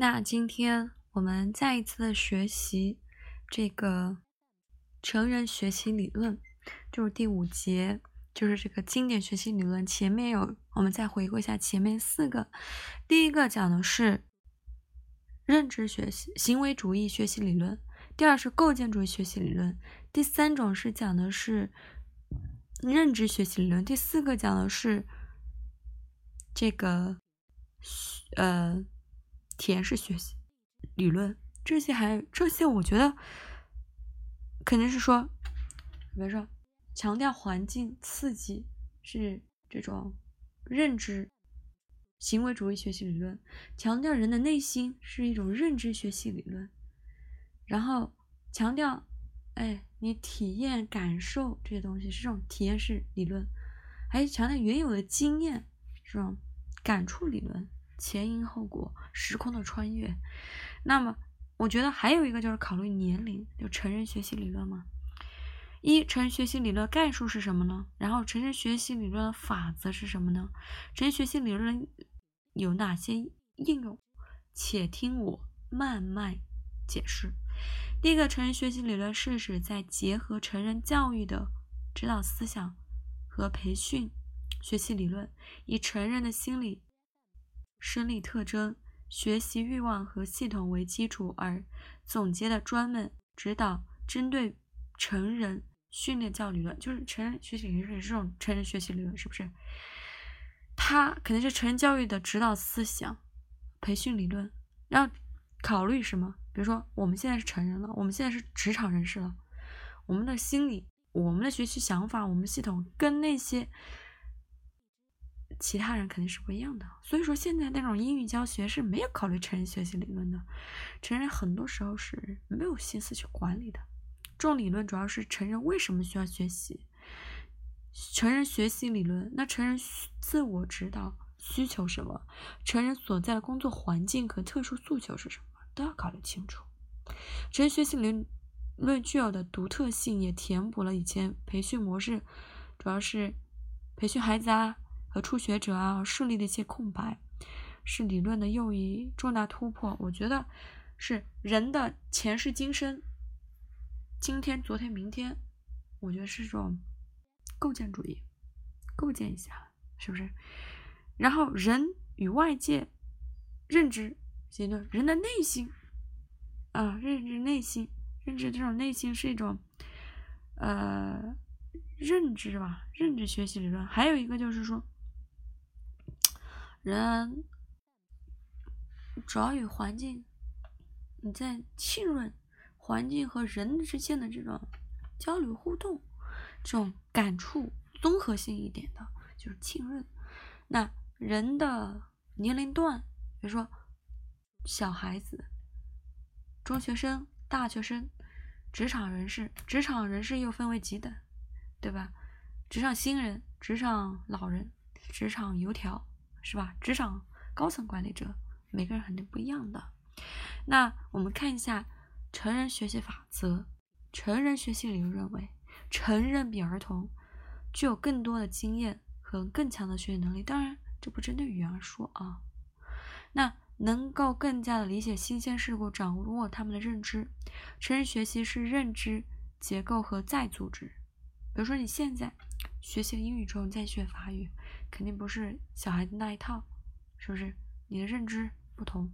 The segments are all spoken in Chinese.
那今天我们再一次的学习这个成人学习理论，就是第五节，就是这个经典学习理论。前面有，我们再回顾一下前面四个。第一个讲的是认知学习、行为主义学习理论；第二是构建主义学习理论；第三种是讲的是认知学习理论；第四个讲的是这个呃。体验式学习理论，这些还这些，我觉得肯定是说，比如说强调环境刺激是这种认知行为主义学习理论，强调人的内心是一种认知学习理论，然后强调哎你体验感受这些东西是这种体验式理论，还强调原有的经验这种感触理论。前因后果、时空的穿越，那么我觉得还有一个就是考虑年龄，就成人学习理论嘛。一、成人学习理论概述是什么呢？然后成人学习理论的法则是什么呢？成人学习理论有哪些应用？且听我慢慢解释。第一个，成人学习理论是指在结合成人教育的指导思想和培训学习理论，以成人的心理。生理特征、学习欲望和系统为基础而总结的专门指导针对成人训练教育理论，就是成人学习理论是这种成人学习理论，是不是？它肯定是成人教育的指导思想、培训理论。要考虑什么？比如说，我们现在是成人了，我们现在是职场人士了，我们的心理、我们的学习想法、我们系统跟那些。其他人肯定是不一样的，所以说现在那种英语教学是没有考虑成人学习理论的，成人很多时候是没有心思去管理的。这种理论主要是成人为什么需要学习，成人学习理论，那成人自我指导需求什么，成人所在的工作环境和特殊诉求是什么，都要考虑清楚。成人学习理论具有的独特性也填补了以前培训模式，主要是培训孩子啊。和初学者啊树立的一些空白，是理论的又一重大突破。我觉得是人的前世今生，今天、昨天、明天，我觉得是种构建主义，构建一下，是不是？然后人与外界认知阶段，人的内心啊，认知内心，认知这种内心是一种呃认知吧，认知学习理论。还有一个就是说。人主要与环境，你在浸润环境和人之间的这种交流互动，这种感触综合性一点的，就是浸润。那人的年龄段，比如说小孩子、中学生、大学生、职场人士，职场人士又分为几等，对吧？职场新人、职场老人、职场油条。是吧？职场高层管理者，每个人肯定不一样的。那我们看一下成人学习法则。成人学习理论认为，成人比儿童具有更多的经验和更强的学习能力。当然，这不针对语言而说啊。那能够更加的理解新鲜事物，掌握他们的认知。成人学习是认知结构和再组织。比如说，你现在学习英语之后，你再学法语。肯定不是小孩子那一套，是不是？你的认知不同。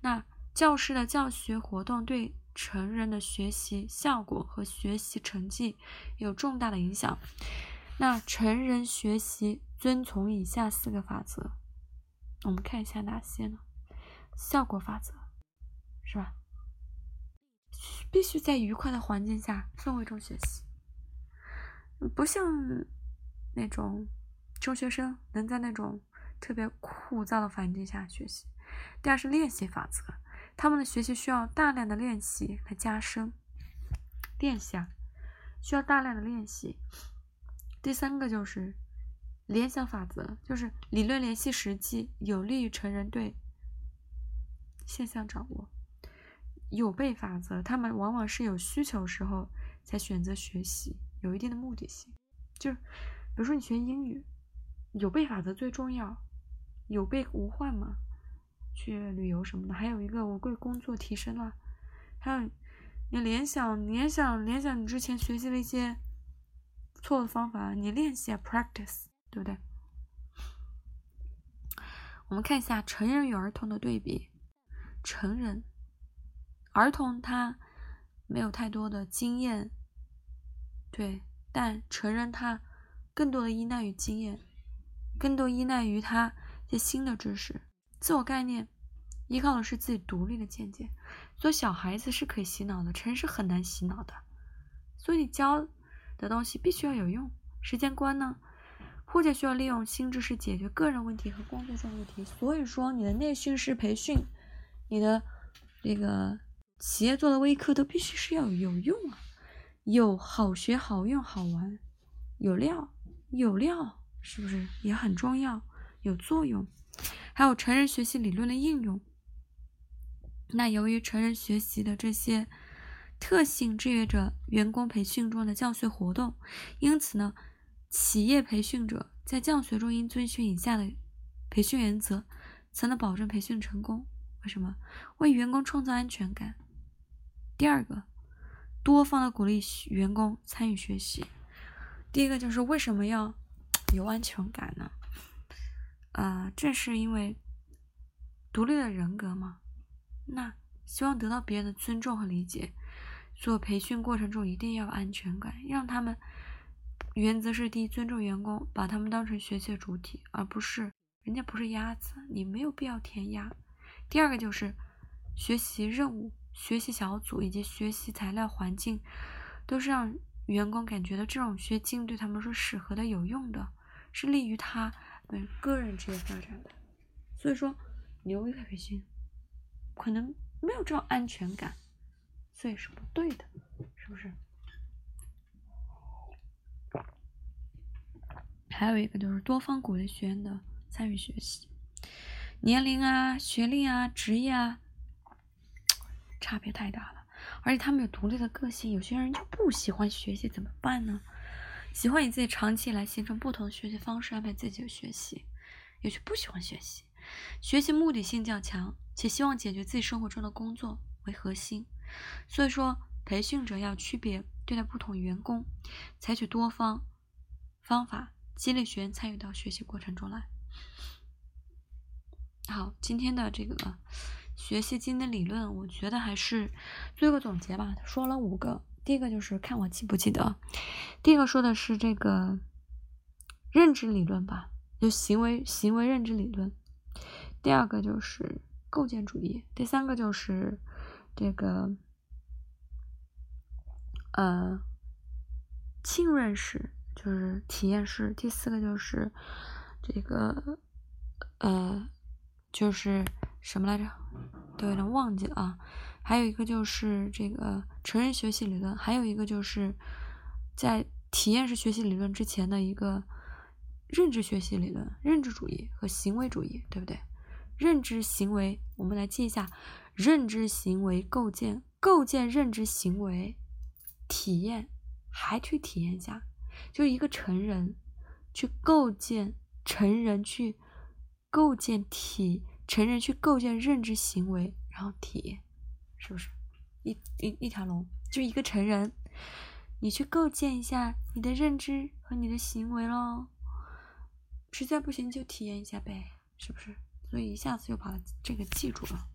那教师的教学活动对成人的学习效果和学习成绩有重大的影响。那成人学习遵从以下四个法则，我们看一下哪些呢？效果法则，是吧？必须在愉快的环境下氛围中学习，不像那种。中学生能在那种特别枯燥的环境下学习。第二是练习法则，他们的学习需要大量的练习来加深。练习啊，需要大量的练习。第三个就是联想法则，就是理论联系实际，有利于成人对现象掌握。有备法则，他们往往是有需求时候才选择学习，有一定的目的性。就比如说你学英语。有备法则最重要，有备无患嘛。去旅游什么的。还有一个，我为工作提升了。还有，你联想联想联想你之前学习的一些错的方法，你练习啊，practice，对不对？我们看一下成人与儿童的对比。成人，儿童他没有太多的经验，对，但成人他更多的依赖于经验，更多依赖于他一些新的知识、自我概念，依靠的是自己独立的见解。所以小孩子是可以洗脑的，成人是很难洗脑的。所以你教的东西必须要有用。时间观呢，或者需要利用新知识解决个人问题和工作上问题。所以说你的内训式培训。你的这个企业做的微课都必须是要有用啊，有好学、好用、好玩，有料，有料，是不是也很重要？有作用，还有成人学习理论的应用。那由于成人学习的这些特性制约着员工培训中的教学活动，因此呢，企业培训者在教学中应遵循以下的培训原则，才能保证培训成功。为什么为员工创造安全感？第二个，多方的鼓励员工参与学习。第一个就是为什么要有安全感呢？啊，正是因为独立的人格嘛。那希望得到别人的尊重和理解，做培训过程中一定要有安全感，让他们原则是第一，尊重员工，把他们当成学习的主体，而不是人家不是鸭子，你没有必要填鸭。第二个就是学习任务、学习小组以及学习材料环境，都是让员工感觉到这种学境对他们是适合的、有用的，是利于他个人职业发展的。所以说，牛一培训可能没有这种安全感，所以是不对的，是不是？还有一个就是多方鼓励学员的参与学习。年龄啊、学历啊、职业啊，差别太大了。而且他们有独立的个性，有些人就不喜欢学习，怎么办呢？喜欢以自己长期以来形成不同的学习方式安排自己的学习，有些不喜欢学习，学习目的性较强，且希望解决自己生活中的工作为核心。所以说，培训者要区别对待不同员工，采取多方方法激励学员参与到学习过程中来。好，今天的这个学习经典理论，我觉得还是做个总结吧。说了五个，第一个就是看我记不记得。第一个说的是这个认知理论吧，就行为行为认知理论。第二个就是构建主义。第三个就是这个呃浸润式，就是体验式。第四个就是这个呃。就是什么来着？都有点忘记了啊。还有一个就是这个成人学习理论，还有一个就是在体验式学习理论之前的一个认知学习理论，认知主义和行为主义，对不对？认知行为，我们来记一下：认知行为构建，构建认知行为，体验，还去体验一下，就一个成人去构建，成人去。构建体成人去构建认知行为，然后体验，是不是一一一条龙？就一个成人，你去构建一下你的认知和你的行为咯。实在不行就体验一下呗，是不是？所以一下子就把这个记住了。